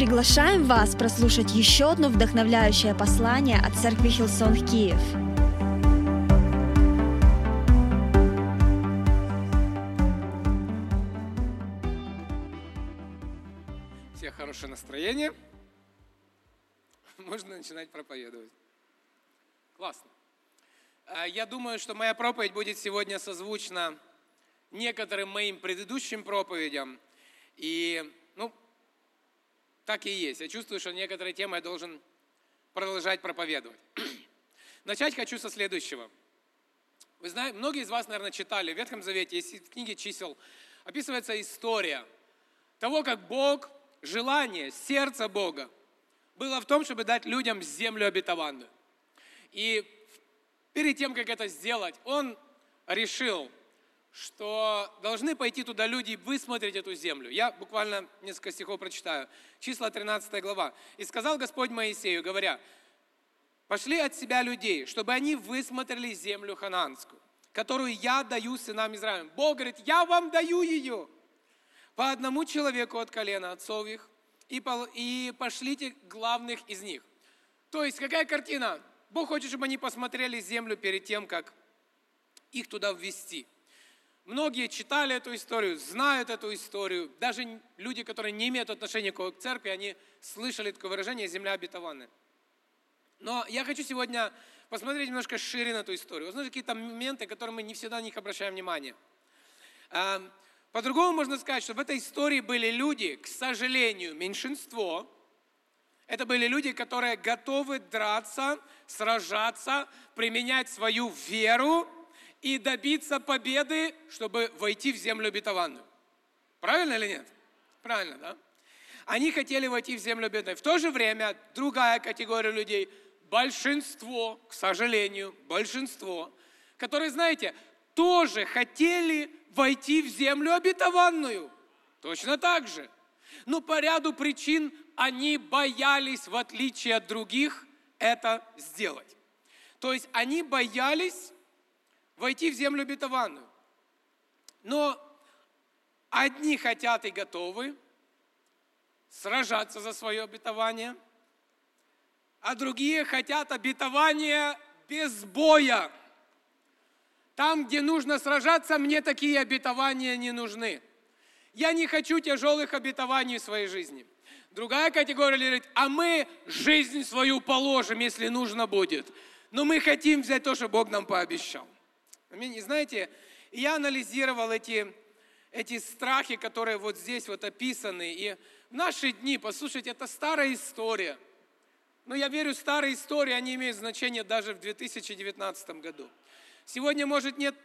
Приглашаем вас прослушать еще одно вдохновляющее послание от Церкви Хилсон Киев. Всех хорошее настроение. Можно начинать проповедовать. Классно. А, Я думаю, что моя проповедь будет сегодня созвучна некоторым моим предыдущим проповедям. И, так и есть. Я чувствую, что некоторые темы я должен продолжать проповедовать. Начать хочу со следующего. Вы знаете, многие из вас, наверное, читали в Ветхом Завете, есть в книге чисел, описывается история того, как Бог, желание, сердце Бога было в том, чтобы дать людям землю обетованную. И перед тем, как это сделать, Он решил, что должны пойти туда люди и высмотреть эту землю. Я буквально несколько стихов прочитаю. Числа 13 глава. «И сказал Господь Моисею, говоря, пошли от себя людей, чтобы они высмотрели землю хананскую, которую я даю сынам Израиля. Бог говорит, я вам даю ее по одному человеку от колена отцов их, и пошлите главных из них. То есть какая картина? Бог хочет, чтобы они посмотрели землю перед тем, как их туда ввести. Многие читали эту историю, знают эту историю. Даже люди, которые не имеют отношения к церкви, они слышали такое выражение «земля обетованная». Но я хочу сегодня посмотреть немножко шире на эту историю. Возможно, какие-то моменты, которые мы не всегда на них обращаем внимание. А, По-другому можно сказать, что в этой истории были люди, к сожалению, меньшинство. Это были люди, которые готовы драться, сражаться, применять свою веру и добиться победы, чтобы войти в землю обетованную. Правильно или нет? Правильно, да? Они хотели войти в землю обетованную. В то же время другая категория людей, большинство, к сожалению, большинство, которые, знаете, тоже хотели войти в землю обетованную. Точно так же. Но по ряду причин они боялись, в отличие от других, это сделать. То есть они боялись войти в землю обетованную. Но одни хотят и готовы сражаться за свое обетование, а другие хотят обетования без боя. Там, где нужно сражаться, мне такие обетования не нужны. Я не хочу тяжелых обетований в своей жизни. Другая категория говорит, а мы жизнь свою положим, если нужно будет. Но мы хотим взять то, что Бог нам пообещал. Аминь. И знаете, я анализировал эти, эти страхи, которые вот здесь вот описаны. И в наши дни, послушайте, это старая история. Но я верю, старые истории, они имеют значение даже в 2019 году. Сегодня, может, нет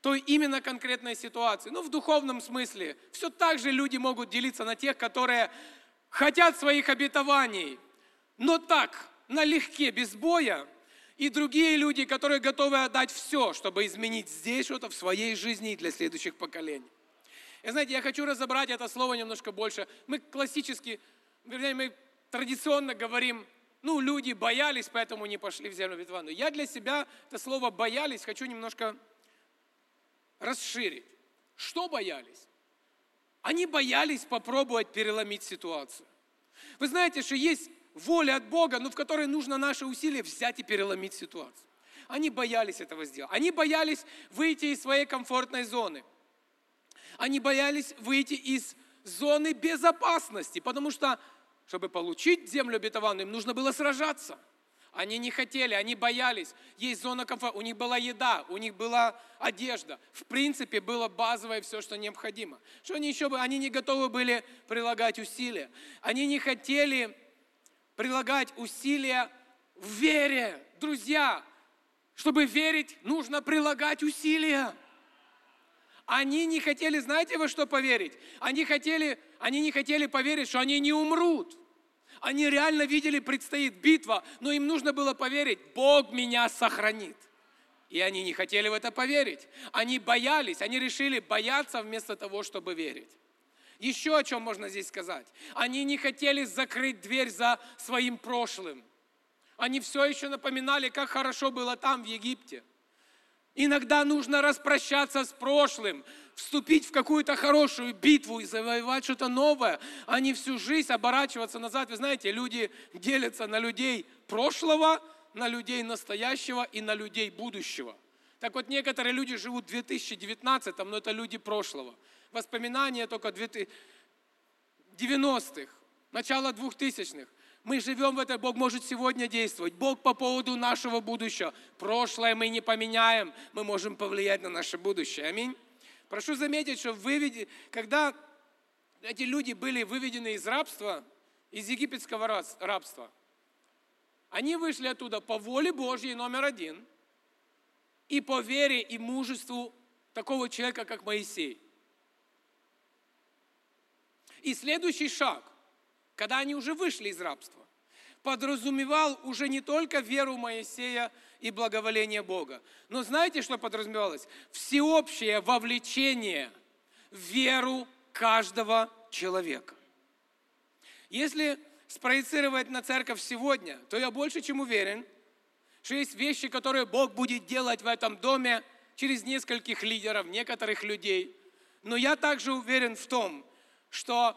той именно конкретной ситуации, но в духовном смысле. Все так же люди могут делиться на тех, которые хотят своих обетований, но так, налегке, без боя, и другие люди, которые готовы отдать все, чтобы изменить здесь что-то в своей жизни и для следующих поколений. И знаете, я хочу разобрать это слово немножко больше. Мы классически, вернее, мы традиционно говорим, ну, люди боялись, поэтому не пошли в землю обетованную. Я для себя это слово «боялись» хочу немножко расширить. Что боялись? Они боялись попробовать переломить ситуацию. Вы знаете, что есть воля от Бога, но в которой нужно наше усилие взять и переломить ситуацию. Они боялись этого сделать. Они боялись выйти из своей комфортной зоны. Они боялись выйти из зоны безопасности, потому что, чтобы получить землю обетованную, им нужно было сражаться. Они не хотели, они боялись. Есть зона комфорта, у них была еда, у них была одежда. В принципе, было базовое все, что необходимо. Что они еще бы, они не готовы были прилагать усилия. Они не хотели прилагать усилия в вере. Друзья, чтобы верить, нужно прилагать усилия. Они не хотели, знаете во что поверить? Они, хотели, они не хотели поверить, что они не умрут. Они реально видели, предстоит битва, но им нужно было поверить, Бог меня сохранит. И они не хотели в это поверить. Они боялись, они решили бояться вместо того, чтобы верить. Еще о чем можно здесь сказать. Они не хотели закрыть дверь за своим прошлым. Они все еще напоминали, как хорошо было там, в Египте. Иногда нужно распрощаться с прошлым. вступить в какую-то хорошую битву и завоевать что-то новое, а не всю жизнь оборачиваться назад. Вы знаете, люди делятся на людей прошлого, на людей настоящего и на людей будущего. Так вот, некоторые люди живут в 2019, но это люди прошлого. Воспоминания только 90-х, начало 2000-х. Мы живем в это, Бог может сегодня действовать. Бог по поводу нашего будущего. Прошлое мы не поменяем, мы можем повлиять на наше будущее. Аминь. Прошу заметить, что выведи, когда эти люди были выведены из рабства, из египетского рабства, они вышли оттуда по воле Божьей номер один и по вере и мужеству такого человека, как Моисей. И следующий шаг – когда они уже вышли из рабства, подразумевал уже не только веру Моисея и благоволение Бога, но знаете, что подразумевалось? Всеобщее вовлечение в веру каждого человека. Если спроецировать на церковь сегодня, то я больше чем уверен, что есть вещи, которые Бог будет делать в этом доме через нескольких лидеров, некоторых людей. Но я также уверен в том, что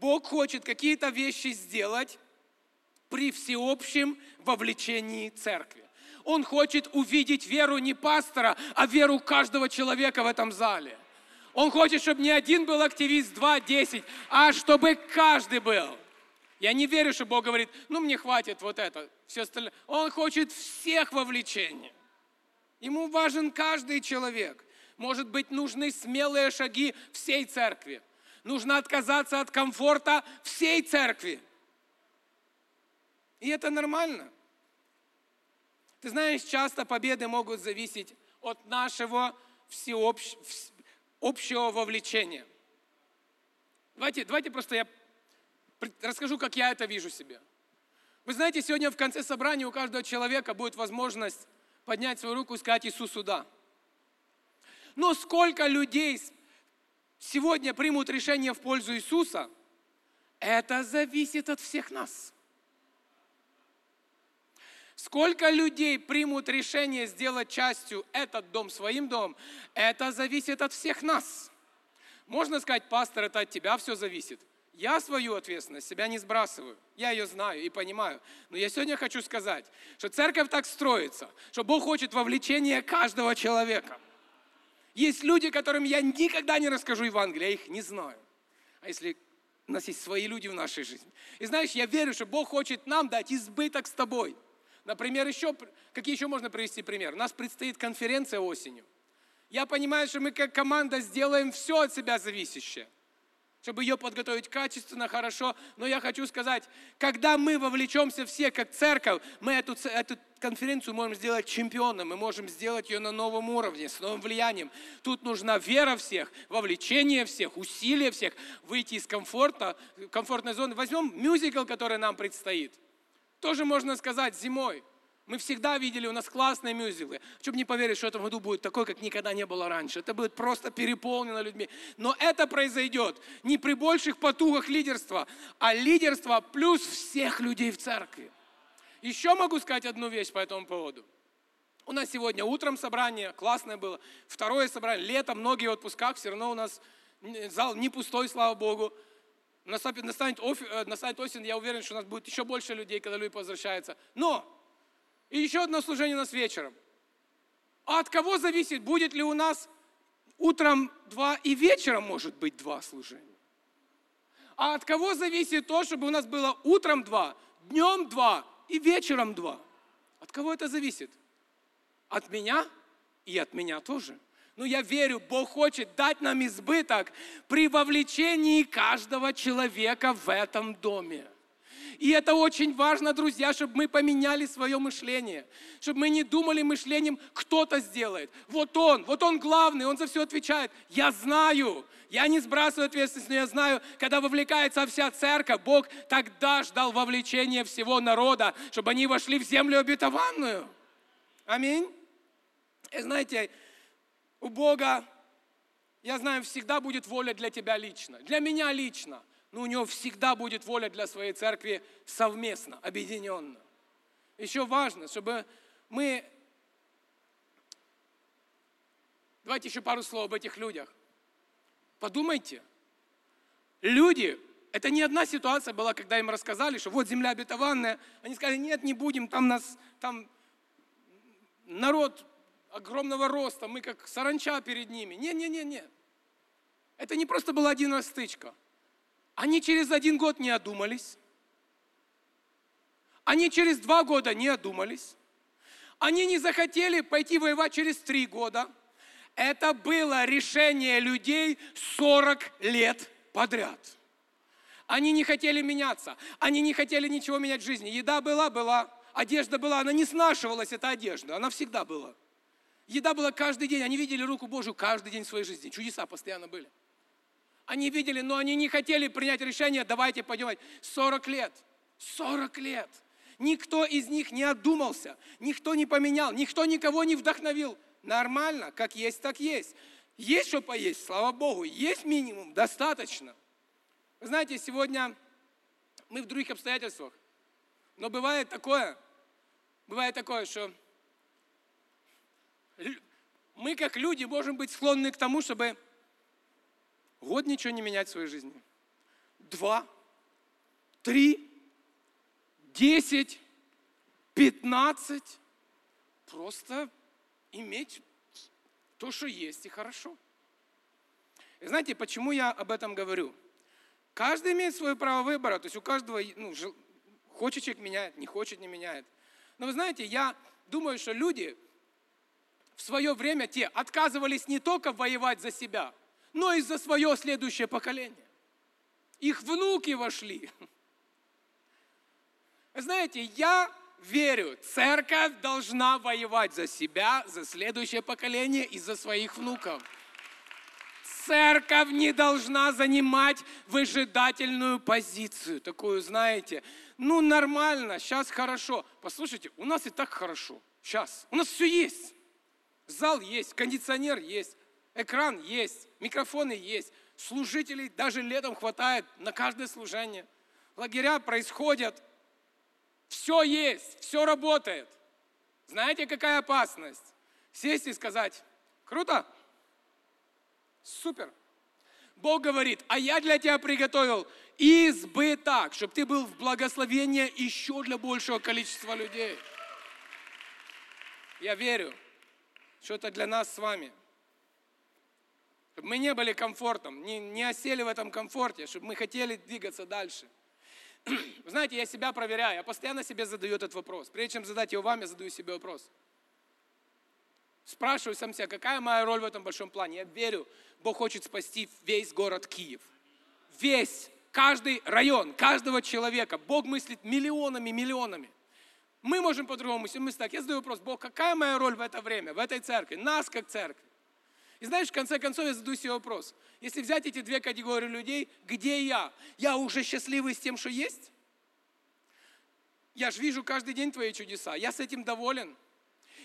Бог хочет какие-то вещи сделать при всеобщем вовлечении церкви. Он хочет увидеть веру не пастора, а веру каждого человека в этом зале. Он хочет, чтобы не один был активист, два, десять, а чтобы каждый был. Я не верю, что Бог говорит, ну мне хватит вот это, все остальное. Он хочет всех вовлечения. Ему важен каждый человек. Может быть, нужны смелые шаги всей церкви. Нужно отказаться от комфорта всей церкви. И это нормально. Ты знаешь, часто победы могут зависеть от нашего всеобщ... общего вовлечения. Давайте, давайте просто я расскажу, как я это вижу себе. Вы знаете, сегодня в конце собрания у каждого человека будет возможность поднять свою руку и сказать Иисусу «да». Но сколько людей сегодня примут решение в пользу Иисуса, это зависит от всех нас. Сколько людей примут решение сделать частью этот дом своим домом, это зависит от всех нас. Можно сказать, пастор, это от тебя все зависит. Я свою ответственность себя не сбрасываю. Я ее знаю и понимаю. Но я сегодня хочу сказать, что церковь так строится, что Бог хочет вовлечения каждого человека – есть люди, которым я никогда не расскажу Евангелие, я их не знаю. А если у нас есть свои люди в нашей жизни. И знаешь, я верю, что Бог хочет нам дать избыток с тобой. Например, еще, какие еще можно привести пример? У нас предстоит конференция осенью. Я понимаю, что мы как команда сделаем все от себя зависящее – чтобы ее подготовить качественно, хорошо. Но я хочу сказать, когда мы вовлечемся все как церковь, мы эту, эту конференцию можем сделать чемпионом, мы можем сделать ее на новом уровне, с новым влиянием. Тут нужна вера всех, вовлечение всех, усилия всех, выйти из комфорта, комфортной зоны. Возьмем мюзикл, который нам предстоит. Тоже можно сказать зимой. Мы всегда видели, у нас классные мюзиклы. Чтобы не поверить, что в этом году будет такой, как никогда не было раньше. Это будет просто переполнено людьми. Но это произойдет не при больших потугах лидерства, а лидерство плюс всех людей в церкви. Еще могу сказать одну вещь по этому поводу. У нас сегодня утром собрание, классное было. Второе собрание, лето, многие в отпусках, все равно у нас зал не пустой, слава Богу. Настанет, э, настанет осень, я уверен, что у нас будет еще больше людей, когда люди возвращаются. Но и еще одно служение у нас вечером. А от кого зависит, будет ли у нас утром два и вечером может быть два служения? А от кого зависит то, чтобы у нас было утром два, днем два и вечером два? От кого это зависит? От меня и от меня тоже. Но я верю, Бог хочет дать нам избыток при вовлечении каждого человека в этом доме. И это очень важно, друзья, чтобы мы поменяли свое мышление. Чтобы мы не думали мышлением, кто-то сделает. Вот он, вот он главный, он за все отвечает. Я знаю, я не сбрасываю ответственность, но я знаю, когда вовлекается вся церковь, Бог тогда ждал вовлечения всего народа, чтобы они вошли в землю обетованную. Аминь. И знаете, у Бога, я знаю, всегда будет воля для тебя лично, для меня лично но у него всегда будет воля для своей церкви совместно, объединенно. Еще важно, чтобы мы... Давайте еще пару слов об этих людях. Подумайте. Люди, это не одна ситуация была, когда им рассказали, что вот земля обетованная. Они сказали, нет, не будем, там нас, там народ огромного роста, мы как саранча перед ними. Не-не-не-не. Это не просто была один раз стычка. Они через один год не одумались. Они через два года не одумались. Они не захотели пойти воевать через три года. Это было решение людей 40 лет подряд. Они не хотели меняться. Они не хотели ничего менять в жизни. Еда была, была. Одежда была. Она не снашивалась, эта одежда. Она всегда была. Еда была каждый день. Они видели руку Божию каждый день в своей жизни. Чудеса постоянно были. Они видели, но они не хотели принять решение, давайте пойдем. 40 лет. 40 лет. Никто из них не отдумался, никто не поменял, никто никого не вдохновил. Нормально, как есть, так есть. Есть что поесть, слава Богу, есть минимум, достаточно. Вы знаете, сегодня мы в других обстоятельствах, но бывает такое, бывает такое, что мы как люди можем быть склонны к тому, чтобы год ничего не менять в своей жизни. Два, три, десять, пятнадцать. Просто иметь то, что есть, и хорошо. И знаете, почему я об этом говорю? Каждый имеет свое право выбора, то есть у каждого, ну, хочет человек меняет, не хочет, не меняет. Но вы знаете, я думаю, что люди в свое время те отказывались не только воевать за себя, но и за свое следующее поколение. Их внуки вошли. Знаете, я верю, церковь должна воевать за себя, за следующее поколение и за своих внуков. Церковь не должна занимать выжидательную позицию, такую, знаете, ну нормально, сейчас хорошо. Послушайте, у нас и так хорошо, сейчас, у нас все есть. Зал есть, кондиционер есть, экран есть, микрофоны есть, служителей даже летом хватает на каждое служение. Лагеря происходят, все есть, все работает. Знаете, какая опасность? Сесть и сказать, круто, супер. Бог говорит, а я для тебя приготовил избыток, чтобы ты был в благословении еще для большего количества людей. Я верю, что это для нас с вами. Чтобы мы не были комфортом, не, не осели в этом комфорте, чтобы мы хотели двигаться дальше – знаете, я себя проверяю, я постоянно себе задаю этот вопрос. Прежде чем задать его вам, я задаю себе вопрос. Спрашиваю сам себя, какая моя роль в этом большом плане? Я верю, Бог хочет спасти весь город Киев. Весь, каждый район, каждого человека. Бог мыслит миллионами, миллионами. Мы можем по-другому мыслить. Так, я задаю вопрос, Бог, какая моя роль в это время, в этой церкви, нас как церковь? И знаешь, в конце концов я задаю себе вопрос. Если взять эти две категории людей, где я? Я уже счастливый с тем, что есть? Я же вижу каждый день твои чудеса. Я с этим доволен.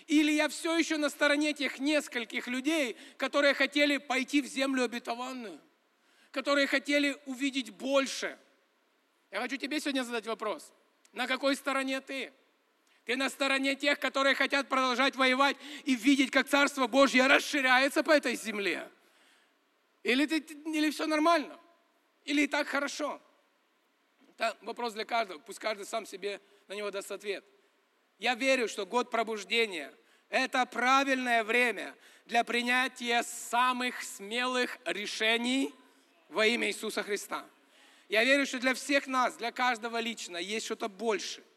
Или я все еще на стороне тех нескольких людей, которые хотели пойти в землю обетованную, которые хотели увидеть больше. Я хочу тебе сегодня задать вопрос. На какой стороне ты? Ты на стороне тех, которые хотят продолжать воевать и видеть, как Царство Божье расширяется по этой земле. Или, ты, или все нормально, или и так хорошо. Это вопрос для каждого, пусть каждый сам себе на него даст ответ. Я верю, что год пробуждения – это правильное время для принятия самых смелых решений во имя Иисуса Христа. Я верю, что для всех нас, для каждого лично есть что-то большее –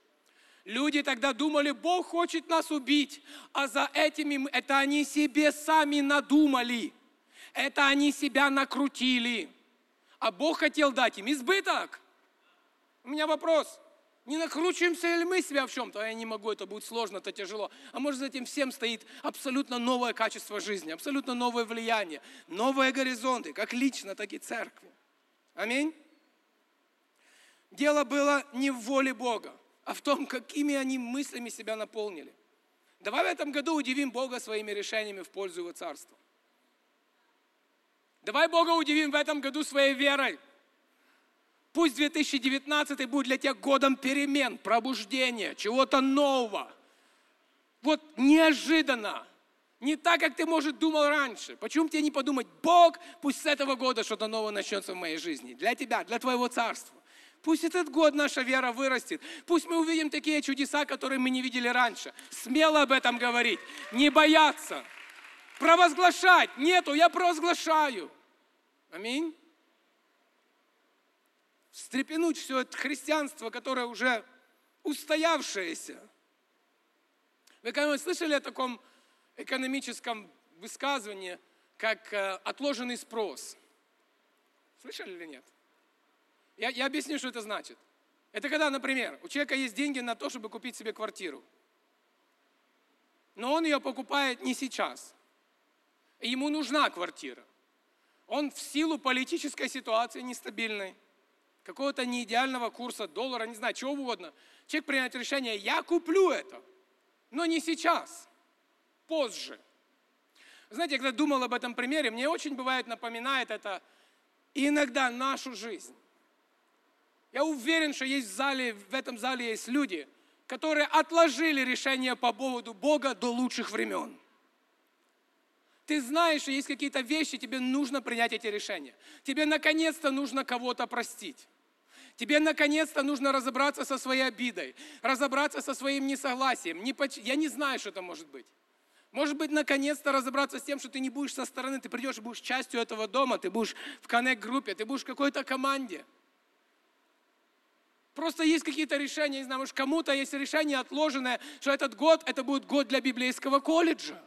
Люди тогда думали, Бог хочет нас убить, а за этими это они себе сами надумали. Это они себя накрутили. А Бог хотел дать им избыток. У меня вопрос. Не накручиваемся ли мы себя в чем-то? А я не могу, это будет сложно, это тяжело. А может, за этим всем стоит абсолютно новое качество жизни, абсолютно новое влияние, новые горизонты, как лично, так и церкви. Аминь. Дело было не в воле Бога а в том, какими они мыслями себя наполнили. Давай в этом году удивим Бога своими решениями в пользу Его Царства. Давай Бога удивим в этом году своей верой. Пусть 2019 будет для тебя годом перемен, пробуждения, чего-то нового. Вот неожиданно Не так, как ты, может, думал раньше. Почему тебе не подумать, Бог, пусть с этого года что-то новое начнется в моей жизни. Для тебя, для твоего царства. Пусть этот год наша вера вырастет. Пусть мы увидим такие чудеса, которые мы не видели раньше. Смело об этом говорить. Не бояться. Провозглашать. Нету, я провозглашаю. Аминь. Встрепенуть все это христианство, которое уже устоявшееся. Вы когда-нибудь слышали о таком экономическом высказывании, как э, отложенный спрос? Слышали или нет? Я, я объясню, что это значит. Это когда, например, у человека есть деньги на то, чтобы купить себе квартиру. Но он ее покупает не сейчас. Ему нужна квартира. Он в силу политической ситуации нестабильной, какого-то неидеального курса доллара, не знаю, чего угодно. Человек принимает решение, я куплю это, но не сейчас, позже. Знаете, когда думал об этом примере, мне очень бывает напоминает это иногда нашу жизнь. Я уверен, что есть в зале, в этом зале есть люди, которые отложили решение по поводу Бога до лучших времен. Ты знаешь, что есть какие-то вещи, тебе нужно принять эти решения. Тебе наконец-то нужно кого-то простить. Тебе наконец-то нужно разобраться со своей обидой, разобраться со своим несогласием. Я не знаю, что это может быть. Может быть, наконец-то разобраться с тем, что ты не будешь со стороны, ты придешь и будешь частью этого дома, ты будешь в коннект-группе, ты будешь в какой-то команде. Просто есть какие-то решения, не знаю, может, кому-то есть решение отложенное, что этот год, это будет год для библейского колледжа.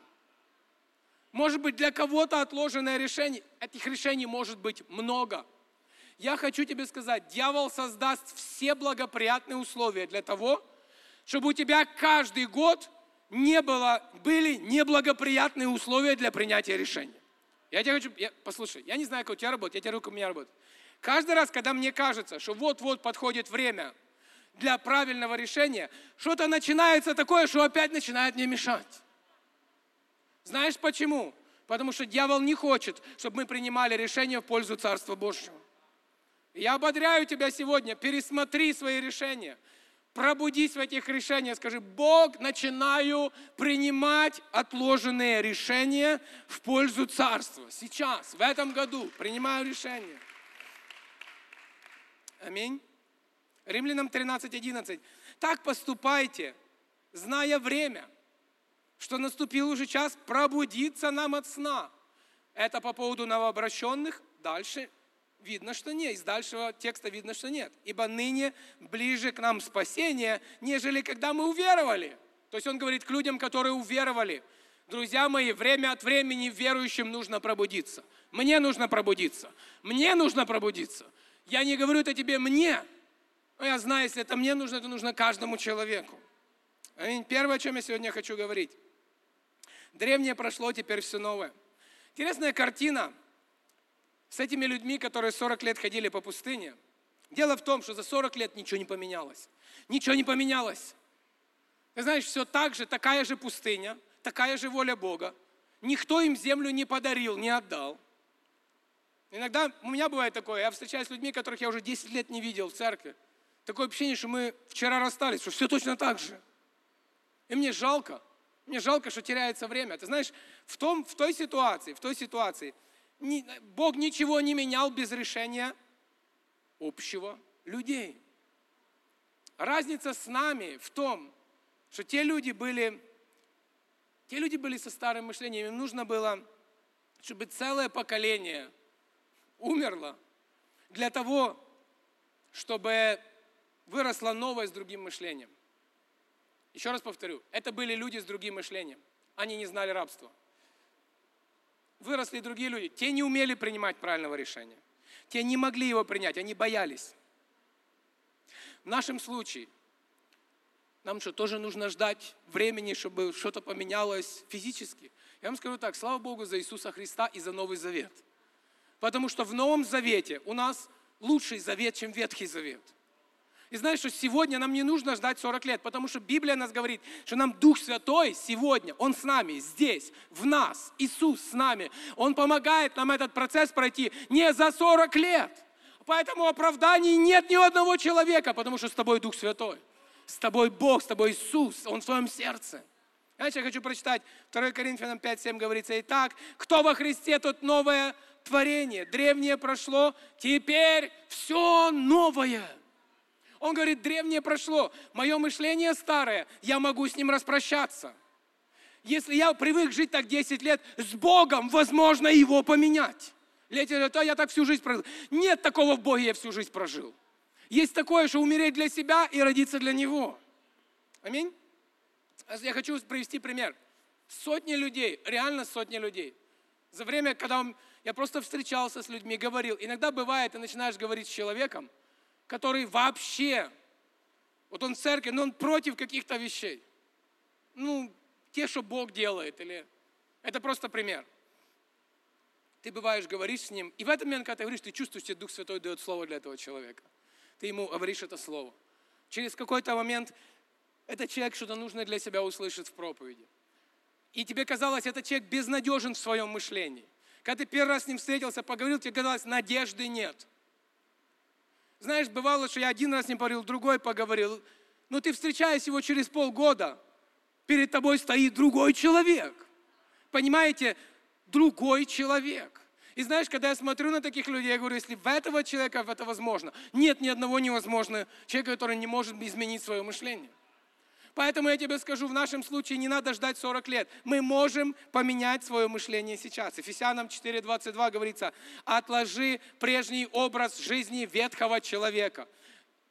Может быть, для кого-то отложенное решение. Этих решений может быть много. Я хочу тебе сказать, дьявол создаст все благоприятные условия для того, чтобы у тебя каждый год не было, были неблагоприятные условия для принятия решения. Я тебе хочу, я, послушай, я не знаю, как у тебя работает, я тебе говорю, как у меня работает. Каждый раз, когда мне кажется, что вот-вот подходит время для правильного решения, что-то начинается такое, что опять начинает мне мешать. Знаешь почему? Потому что дьявол не хочет, чтобы мы принимали решения в пользу Царства Божьего. Я ободряю тебя сегодня, пересмотри свои решения. Пробудись в этих решениях, скажи, Бог, начинаю принимать отложенные решения в пользу Царства. Сейчас, в этом году принимаю решение. Аминь. Римлянам 13:11. Так поступайте, зная время, что наступил уже час пробудиться нам от сна. Это по поводу новообращенных. Дальше видно, что нет. Из дальшего текста видно, что нет. Ибо ныне ближе к нам спасение, нежели когда мы уверовали. То есть он говорит к людям, которые уверовали. Друзья мои, время от времени верующим нужно пробудиться. Мне нужно пробудиться. Мне нужно пробудиться. Я не говорю это тебе мне, но я знаю, если это мне нужно, это нужно каждому человеку. Первое, о чем я сегодня хочу говорить. Древнее прошло, теперь все новое. Интересная картина с этими людьми, которые 40 лет ходили по пустыне. Дело в том, что за 40 лет ничего не поменялось. Ничего не поменялось. Ты знаешь, все так же, такая же пустыня, такая же воля Бога. Никто им землю не подарил, не отдал. Иногда у меня бывает такое, я встречаюсь с людьми, которых я уже 10 лет не видел в церкви. Такое ощущение, что мы вчера расстались, что все точно так же. И мне жалко, мне жалко, что теряется время. Ты знаешь, в, том, в той ситуации, в той ситуации, не, Бог ничего не менял без решения общего людей. Разница с нами в том, что те люди были, те люди были со старым мышлением, им нужно было, чтобы целое поколение – умерла для того, чтобы выросла новое с другим мышлением. Еще раз повторю, это были люди с другим мышлением. Они не знали рабства. Выросли другие люди. Те не умели принимать правильного решения. Те не могли его принять, они боялись. В нашем случае нам что, тоже нужно ждать времени, чтобы что-то поменялось физически? Я вам скажу так, слава Богу за Иисуса Христа и за Новый Завет – Потому что в Новом Завете у нас лучший завет, чем Ветхий Завет. И знаешь, что сегодня нам не нужно ждать 40 лет, потому что Библия нас говорит, что нам Дух Святой сегодня, Он с нами, здесь, в нас, Иисус с нами. Он помогает нам этот процесс пройти не за 40 лет. Поэтому оправданий нет ни одного человека, потому что с тобой Дух Святой. С тобой Бог, с тобой Иисус, Он в твоем сердце. Знаете, я хочу прочитать 2 Коринфянам 5.7 говорится, «Итак, кто во Христе, тот новое творение. Древнее прошло, теперь все новое». Он говорит, древнее прошло, мое мышление старое, я могу с ним распрощаться. Если я привык жить так 10 лет, с Богом возможно его поменять. Лети говорят, а я так всю жизнь прожил. Нет такого в Боге, я всю жизнь прожил. Есть такое, что умереть для себя и родиться для Него. Аминь. Я хочу привести пример. Сотни людей, реально сотни людей. За время, когда я просто встречался с людьми, говорил. Иногда бывает, ты начинаешь говорить с человеком, который вообще, вот он в церкви, но он против каких-то вещей. Ну, те, что Бог делает, или... Это просто пример. Ты бываешь, говоришь с ним, и в этот момент, когда ты говоришь, ты чувствуешь, что Дух Святой дает слово для этого человека. Ты ему говоришь это слово. Через какой-то момент этот человек что-то нужное для себя услышит в проповеди. И тебе казалось, этот человек безнадежен в своем мышлении. Когда ты первый раз с ним встретился, поговорил, тебе казалось, надежды нет. Знаешь, бывало, что я один раз с ним поговорил, другой поговорил. Но ты встречаешь его через полгода, перед тобой стоит другой человек. Понимаете, другой человек. И знаешь, когда я смотрю на таких людей, я говорю, если в этого человека это возможно, нет ни одного невозможного человека, который не может изменить свое мышление. Поэтому я тебе скажу, в нашем случае не надо ждать 40 лет. Мы можем поменять свое мышление сейчас. Ефесянам 4.22 говорится, отложи прежний образ жизни ветхого человека,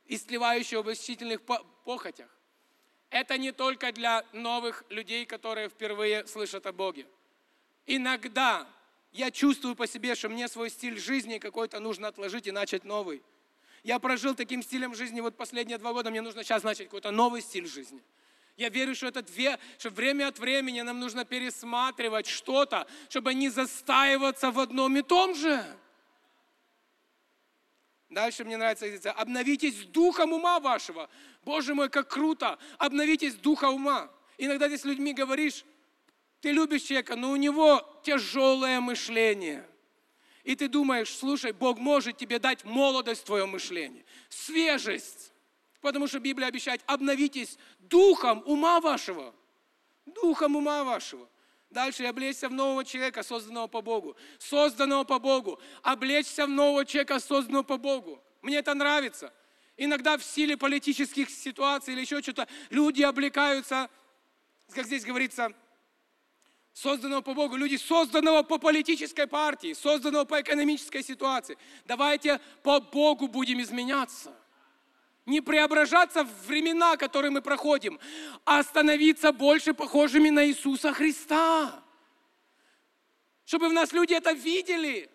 истлевающего в восхитительных похотях. Это не только для новых людей, которые впервые слышат о Боге. Иногда я чувствую по себе, что мне свой стиль жизни какой-то нужно отложить и начать новый. Я прожил таким стилем жизни вот последние два года, мне нужно сейчас начать какой-то новый стиль жизни. Я верю, что это две, что время от времени нам нужно пересматривать что-то, чтобы не застаиваться в одном и том же. Дальше мне нравится. Обновитесь духом ума вашего. Боже мой, как круто. Обновитесь духа ума. Иногда ты с людьми говоришь, ты любишь человека, но у него тяжелое мышление. И ты думаешь, слушай, Бог может тебе дать молодость в твоем мышлении, свежесть. Потому что Библия обещает, обновитесь духом ума вашего. Духом ума вашего. Дальше облечься в нового человека, созданного по Богу. Созданного по Богу. Облечься в нового человека, созданного по Богу. Мне это нравится. Иногда в силе политических ситуаций или еще что-то люди облекаются, как здесь говорится, созданного по Богу, люди созданного по политической партии, созданного по экономической ситуации. Давайте по Богу будем изменяться. Не преображаться в времена, которые мы проходим, а становиться больше похожими на Иисуса Христа. Чтобы в нас люди это видели.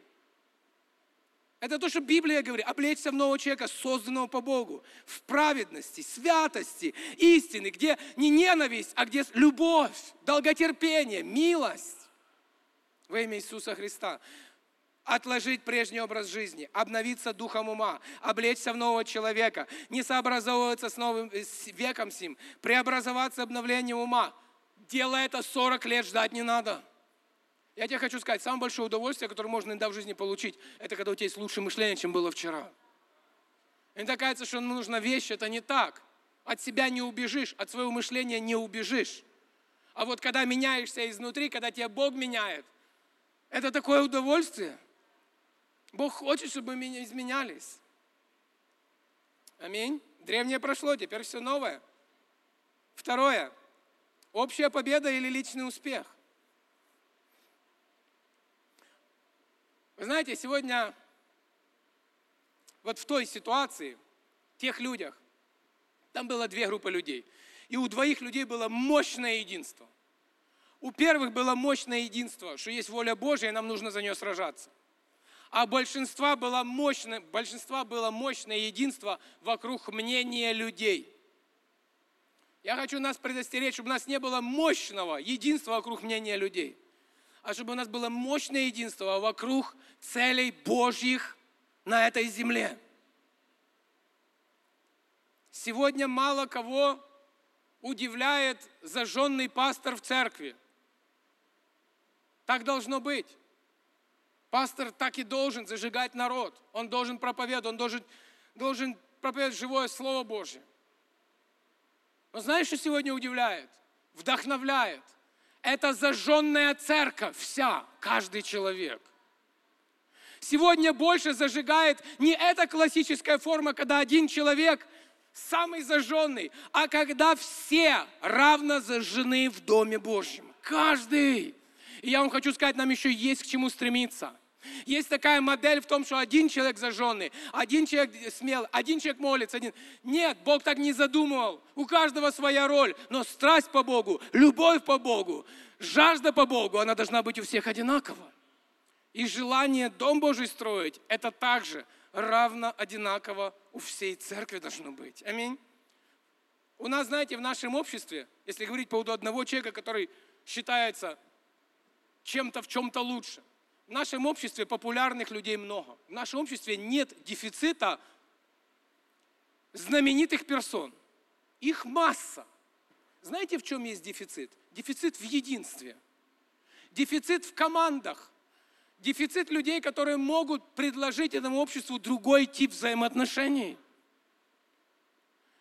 Это то, что Библия говорит. Облечься в нового человека, созданного по Богу. В праведности, святости, истины, где не ненависть, а где любовь, долготерпение, милость. Во имя Иисуса Христа. Отложить прежний образ жизни, обновиться духом ума, облечься в нового человека, не сообразовываться с новым с веком сим, преобразоваться обновлением ума. Делая это 40 лет, ждать не надо. Я тебе хочу сказать, самое большое удовольствие, которое можно иногда в жизни получить, это когда у тебя есть лучшее мышление, чем было вчера. Иногда кажется, что нужна вещь, это не так. От себя не убежишь, от своего мышления не убежишь. А вот когда меняешься изнутри, когда тебя Бог меняет, это такое удовольствие. Бог хочет, чтобы мы изменялись. Аминь. Древнее прошло, теперь все новое. Второе. Общая победа или личный успех. Вы знаете, сегодня вот в той ситуации, в тех людях, там было две группы людей. И у двоих людей было мощное единство. У первых было мощное единство, что есть воля Божья, и нам нужно за нее сражаться. А большинства было мощное, большинства было мощное единство вокруг мнения людей. Я хочу нас предостеречь, чтобы у нас не было мощного единства вокруг мнения людей а чтобы у нас было мощное единство вокруг целей Божьих на этой земле. Сегодня мало кого удивляет зажженный пастор в церкви. Так должно быть. Пастор так и должен зажигать народ. Он должен проповедовать, он должен, должен проповедовать живое Слово Божье. Но знаешь, что сегодня удивляет? вдохновляет. Это зажженная церковь вся, каждый человек. Сегодня больше зажигает не эта классическая форма, когда один человек самый зажженный, а когда все равно зажжены в Доме Божьем. Каждый. И я вам хочу сказать, нам еще есть к чему стремиться. Есть такая модель в том, что один человек зажженный, один человек смел, один человек молится. Один... Нет, Бог так не задумывал. У каждого своя роль. Но страсть по Богу, любовь по Богу, жажда по Богу, она должна быть у всех одинакова. И желание Дом Божий строить, это также равно одинаково у всей церкви должно быть. Аминь. У нас, знаете, в нашем обществе, если говорить по поводу одного человека, который считается чем-то в чем-то лучше, в нашем обществе популярных людей много. В нашем обществе нет дефицита знаменитых персон. Их масса. Знаете, в чем есть дефицит? Дефицит в единстве. Дефицит в командах. Дефицит людей, которые могут предложить этому обществу другой тип взаимоотношений.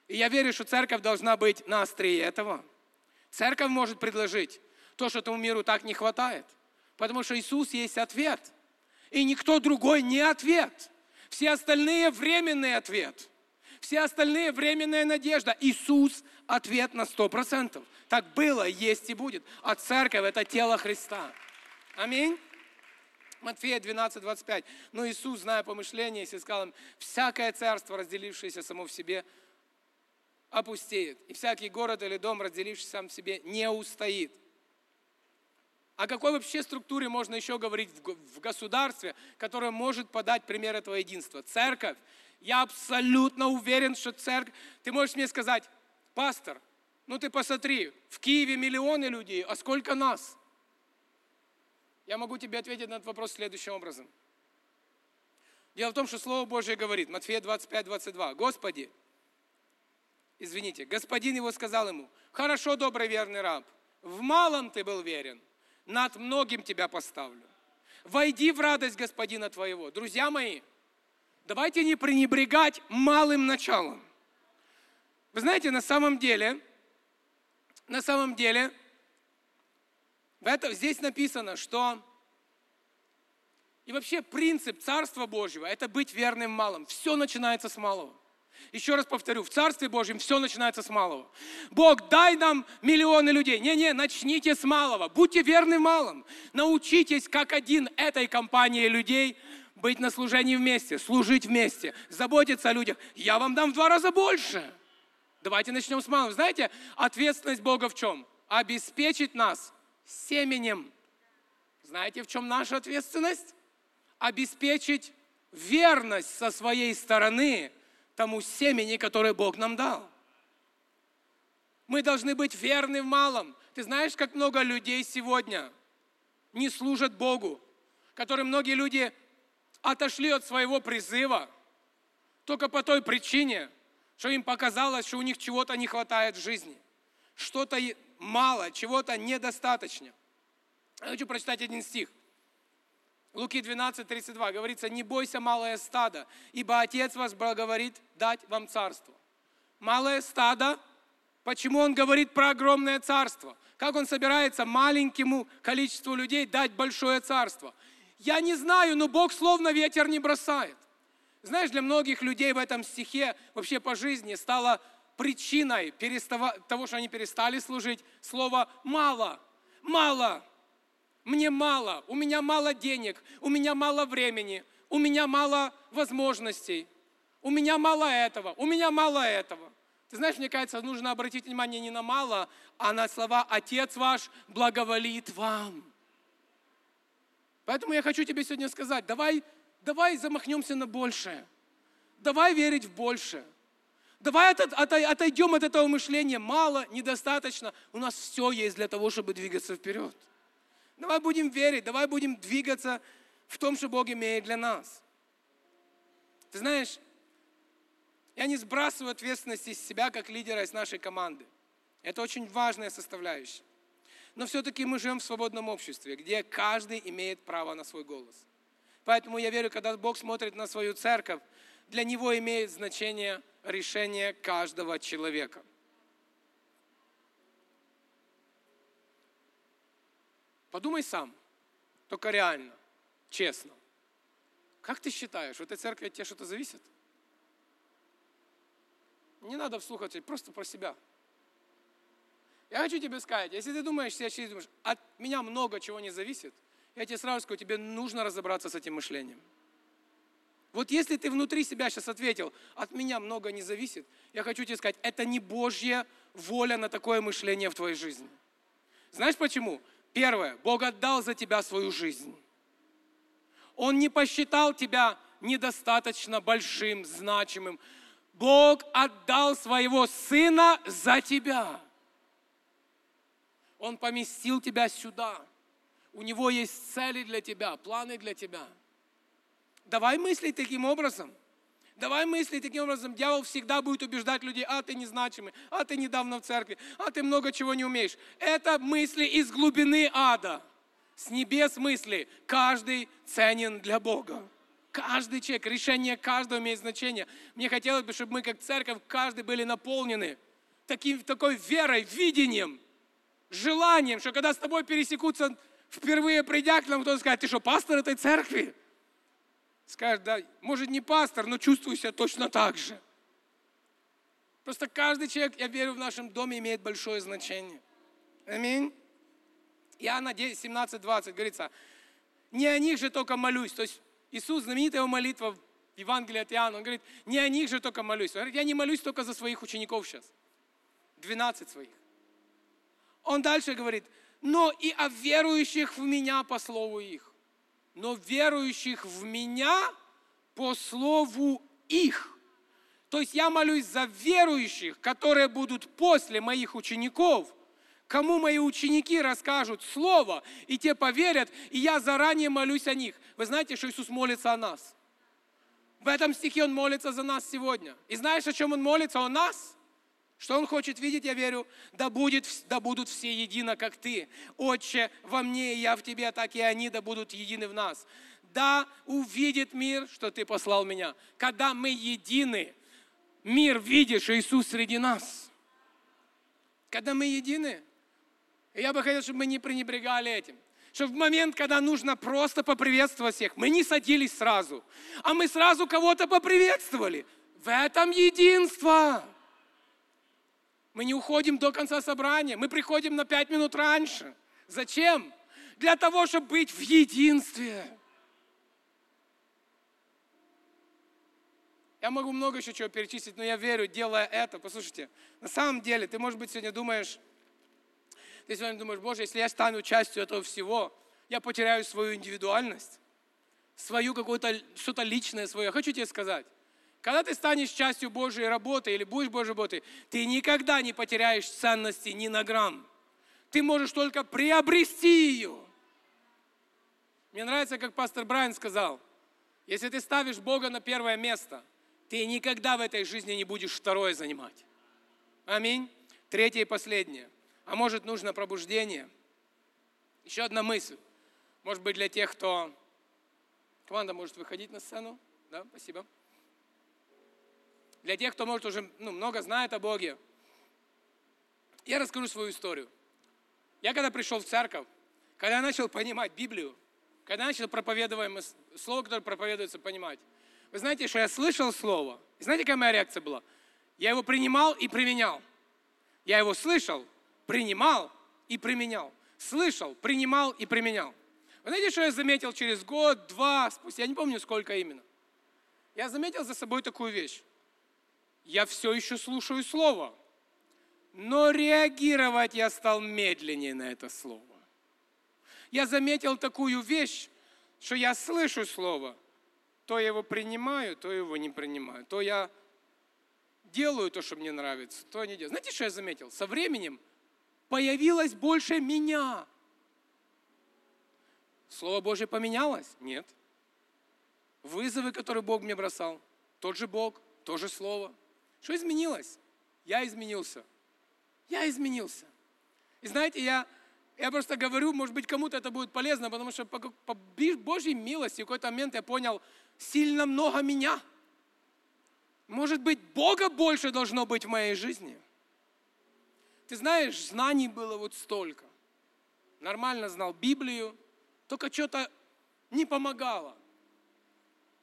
И я верю, что церковь должна быть на острие этого. Церковь может предложить то, что этому миру так не хватает. Потому что Иисус есть ответ. И никто другой не ответ. Все остальные временный ответ. Все остальные временная надежда. Иисус ответ на сто процентов. Так было, есть и будет. А церковь это тело Христа. Аминь. Матфея 12, 25. Но Иисус, зная помышления, если сказал им, всякое царство, разделившееся само в себе, опустеет. И всякий город или дом, разделившийся сам в себе, не устоит. О какой вообще структуре можно еще говорить в государстве, которое может подать пример этого единства? Церковь. Я абсолютно уверен, что церковь... Ты можешь мне сказать, пастор, ну ты посмотри, в Киеве миллионы людей, а сколько нас? Я могу тебе ответить на этот вопрос следующим образом. Дело в том, что Слово Божье говорит, Матфея 25, 22, Господи, извините, господин его сказал ему, хорошо, добрый верный раб, в малом ты был верен, над многим тебя поставлю. Войди в радость господина твоего. Друзья мои, давайте не пренебрегать малым началом. Вы знаете, на самом деле, на самом деле, в этом, здесь написано, что и вообще принцип Царства Божьего – это быть верным малым. Все начинается с малого. Еще раз повторю, в Царстве Божьем все начинается с малого. Бог, дай нам миллионы людей. Не-не, начните с малого. Будьте верны малым. Научитесь, как один этой компании людей, быть на служении вместе, служить вместе, заботиться о людях. Я вам дам в два раза больше. Давайте начнем с малого. Знаете, ответственность Бога в чем? Обеспечить нас семенем. Знаете, в чем наша ответственность? Обеспечить верность со своей стороны – тому семени, которое Бог нам дал. Мы должны быть верны в малом. Ты знаешь, как много людей сегодня не служат Богу, которые многие люди отошли от своего призыва только по той причине, что им показалось, что у них чего-то не хватает в жизни. Что-то мало, чего-то недостаточно. Я хочу прочитать один стих – Луки 12, 32 говорится, не бойся, малое стадо, ибо Отец вас благоволит дать вам царство. Малое стадо, почему он говорит про огромное царство? Как он собирается маленькому количеству людей дать большое царство? Я не знаю, но Бог словно ветер не бросает. Знаешь, для многих людей в этом стихе вообще по жизни стало причиной того, что они перестали служить, слово «мало». Мало мне мало, у меня мало денег, у меня мало времени, у меня мало возможностей, у меня мало этого, у меня мало этого. Ты знаешь, мне кажется, нужно обратить внимание не на мало, а на слова «Отец ваш благоволит вам». Поэтому я хочу тебе сегодня сказать, давай, давай замахнемся на большее. Давай верить в большее. Давай отойдем от этого мышления. Мало, недостаточно. У нас все есть для того, чтобы двигаться вперед. Давай будем верить, давай будем двигаться в том, что Бог имеет для нас. Ты знаешь, я не сбрасываю ответственность из себя как лидера из нашей команды. Это очень важная составляющая. Но все-таки мы живем в свободном обществе, где каждый имеет право на свой голос. Поэтому я верю, когда Бог смотрит на свою церковь, для Него имеет значение решение каждого человека – Подумай сам, только реально, честно. Как ты считаешь, в этой церкви от тебя что-то зависит? Не надо вслух отвечать, просто про себя. Я хочу тебе сказать, если ты думаешь, сейчас думаешь, от меня много чего не зависит, я тебе сразу скажу, тебе нужно разобраться с этим мышлением. Вот если ты внутри себя сейчас ответил, от меня много не зависит, я хочу тебе сказать, это не Божья воля на такое мышление в твоей жизни. Знаешь почему? Первое, Бог отдал за тебя свою жизнь. Он не посчитал тебя недостаточно большим, значимым. Бог отдал своего сына за тебя. Он поместил тебя сюда. У него есть цели для тебя, планы для тебя. Давай мыслить таким образом. Давай мыслить таким образом. Дьявол всегда будет убеждать людей, а ты незначимый, а ты недавно в церкви, а ты много чего не умеешь. Это мысли из глубины ада. С небес мысли. Каждый ценен для Бога. Каждый человек, решение каждого имеет значение. Мне хотелось бы, чтобы мы как церковь, каждый были наполнены таким, такой верой, видением, желанием, что когда с тобой пересекутся, впервые придя к нам, кто-то скажет, ты что, пастор этой церкви? Скажет, да, может не пастор, но чувствую себя точно так же. Просто каждый человек, я верю, в нашем доме имеет большое значение. Аминь. Иоанна 10, 17, 20 говорится, не о них же только молюсь. То есть Иисус, знаменитая его молитва в Евангелии от Иоанна, он говорит, не о них же только молюсь. Он говорит, я не молюсь только за своих учеников сейчас. 12 своих. Он дальше говорит, но и о верующих в меня по слову их. Но верующих в меня по слову их. То есть я молюсь за верующих, которые будут после моих учеников, кому мои ученики расскажут Слово, и те поверят, и я заранее молюсь о них. Вы знаете, что Иисус молится о нас? В этом стихе Он молится за нас сегодня. И знаешь, о чем Он молится? О нас. Что Он хочет видеть, я верю, да, будет, да будут все едино, как Ты. Отче, во мне и я в Тебе, так и они да будут едины в нас. Да увидит мир, что Ты послал меня. Когда мы едины, мир видит, что Иисус среди нас. Когда мы едины, я бы хотел, чтобы мы не пренебрегали этим. Чтобы в момент, когда нужно просто поприветствовать всех, мы не садились сразу, а мы сразу кого-то поприветствовали. В этом единство. Мы не уходим до конца собрания, мы приходим на пять минут раньше. Зачем? Для того, чтобы быть в единстве. Я могу много еще чего перечислить, но я верю, делая это, послушайте, на самом деле, ты, может быть, сегодня думаешь, ты сегодня думаешь, Боже, если я стану частью этого всего, я потеряю свою индивидуальность, свою какую-то, что-то личное свое. Хочу тебе сказать, когда ты станешь частью Божьей работы или будешь Божьей работой, ты никогда не потеряешь ценности ни на грамм. Ты можешь только приобрести ее. Мне нравится, как пастор Брайан сказал, если ты ставишь Бога на первое место, ты никогда в этой жизни не будешь второе занимать. Аминь. Третье и последнее а может нужно пробуждение. Еще одна мысль. Может быть для тех, кто... Команда может выходить на сцену. Да, спасибо. Для тех, кто, может, уже ну, много знает о Боге. Я расскажу свою историю. Я когда пришел в церковь, когда я начал понимать Библию, когда я начал проповедуемое слово, которое проповедуется, понимать, вы знаете, что я слышал слово, и знаете, какая моя реакция была? Я его принимал и применял. Я его слышал, принимал и применял. Слышал, принимал и применял. Вы знаете, что я заметил через год, два, спустя, я не помню, сколько именно. Я заметил за собой такую вещь. Я все еще слушаю Слово, но реагировать я стал медленнее на это Слово. Я заметил такую вещь, что я слышу Слово, то я его принимаю, то его не принимаю. То я делаю то, что мне нравится, то не делаю. Знаете, что я заметил? Со временем появилось больше меня. Слово Божье поменялось? Нет. Вызовы, которые Бог мне бросал, тот же Бог, то же Слово. Что изменилось? Я изменился. Я изменился. И знаете, я, я просто говорю, может быть, кому-то это будет полезно, потому что по, по Божьей милости в какой-то момент я понял, сильно много меня. Может быть, Бога больше должно быть в моей жизни. Ты знаешь, знаний было вот столько. нормально знал Библию, только что-то не помогало.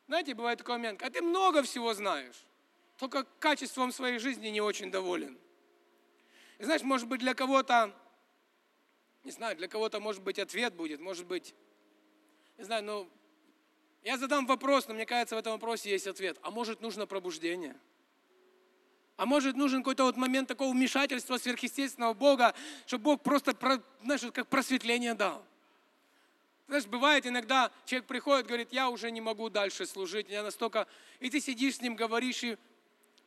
Знаете, бывает такой момент, а ты много всего знаешь, только качеством своей жизни не очень доволен. И знаешь, может быть, для кого-то, не знаю, для кого-то, может быть, ответ будет, может быть, не знаю, ну, я задам вопрос, но мне кажется, в этом вопросе есть ответ. А может, нужно пробуждение? А может, нужен какой-то вот момент такого вмешательства сверхъестественного Бога, чтобы Бог просто, знаешь, как просветление дал. Знаешь, бывает иногда, человек приходит, говорит, я уже не могу дальше служить, я настолько... И ты сидишь с ним, говоришь, и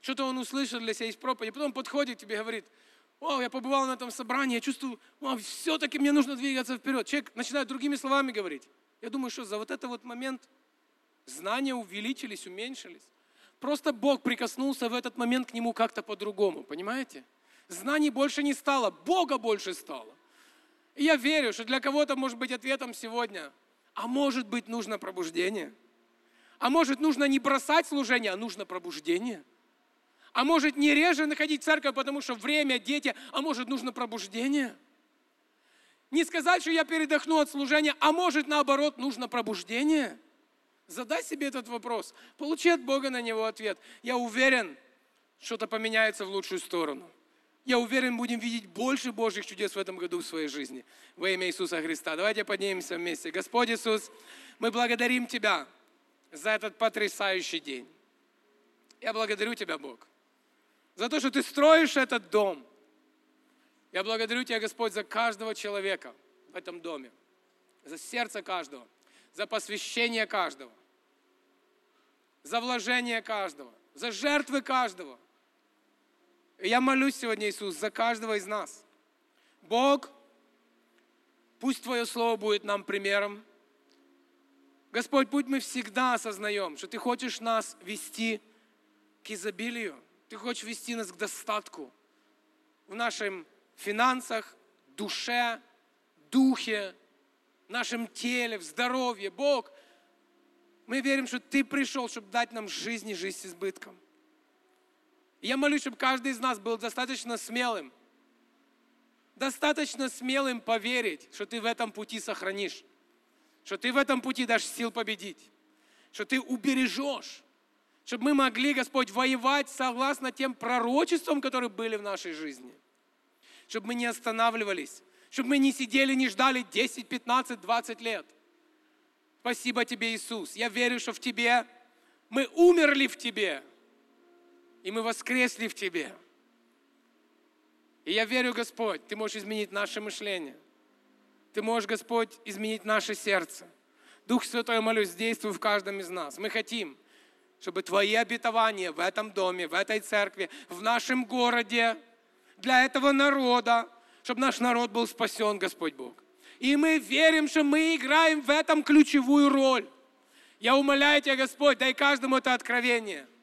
что-то он услышал для себя из проповеди, потом подходит тебе и говорит, вау, я побывал на этом собрании, я чувствую, вау, все-таки мне нужно двигаться вперед. Человек начинает другими словами говорить. Я думаю, что за вот этот вот момент знания увеличились, уменьшились. Просто Бог прикоснулся в этот момент к нему как-то по-другому, понимаете? Знаний больше не стало, Бога больше стало. И я верю, что для кого-то может быть ответом сегодня, а может быть нужно пробуждение. А может нужно не бросать служение, а нужно пробуждение. А может не реже находить церковь, потому что время, дети, а может нужно пробуждение. Не сказать, что я передохну от служения, а может наоборот нужно пробуждение. Задай себе этот вопрос, получи от Бога на него ответ. Я уверен, что-то поменяется в лучшую сторону. Я уверен, будем видеть больше Божьих чудес в этом году в своей жизни. Во имя Иисуса Христа. Давайте поднимемся вместе. Господь Иисус, мы благодарим Тебя за этот потрясающий день. Я благодарю Тебя, Бог, за то, что Ты строишь этот дом. Я благодарю Тебя, Господь, за каждого человека в этом доме, за сердце каждого, за посвящение каждого, за вложение каждого, за жертвы каждого – я молюсь сегодня, Иисус, за каждого из нас. Бог, пусть Твое Слово будет нам примером. Господь, пусть мы всегда осознаем, что Ты хочешь нас вести к изобилию. Ты хочешь вести нас к достатку в нашем финансах, душе, духе, в нашем теле, в здоровье. Бог, мы верим, что Ты пришел, чтобы дать нам жизнь и жизнь с избытком я молюсь, чтобы каждый из нас был достаточно смелым, достаточно смелым поверить, что ты в этом пути сохранишь, что ты в этом пути дашь сил победить, что ты убережешь, чтобы мы могли, Господь, воевать согласно тем пророчествам, которые были в нашей жизни, чтобы мы не останавливались, чтобы мы не сидели, не ждали 10, 15, 20 лет. Спасибо Тебе, Иисус. Я верю, что в Тебе мы умерли в Тебе, и мы воскресли в Тебе. И я верю, Господь, Ты можешь изменить наше мышление. Ты можешь, Господь, изменить наше сердце. Дух Святой, молюсь, действуй в каждом из нас. Мы хотим, чтобы Твои обетования в этом доме, в этой церкви, в нашем городе, для этого народа, чтобы наш народ был спасен, Господь Бог. И мы верим, что мы играем в этом ключевую роль. Я умоляю Тебя, Господь, дай каждому это откровение –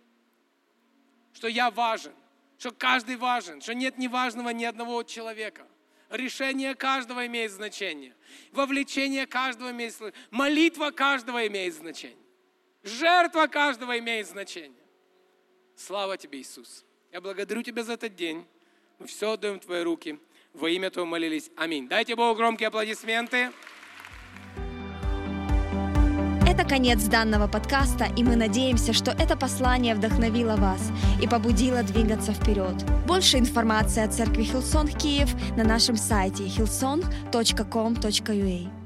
что я важен, что каждый важен, что нет неважного ни одного человека. Решение каждого имеет значение. Вовлечение каждого имеет значение. Молитва каждого имеет значение. Жертва каждого имеет значение. Слава тебе, Иисус. Я благодарю Тебя за этот день. Мы все отдаем в Твои руки. Во имя Твое молились. Аминь. Дайте Богу громкие аплодисменты. Это конец данного подкаста, и мы надеемся, что это послание вдохновило вас и побудило двигаться вперед. Больше информации о церкви Хилсон Киев на нашем сайте hillsong.com.ua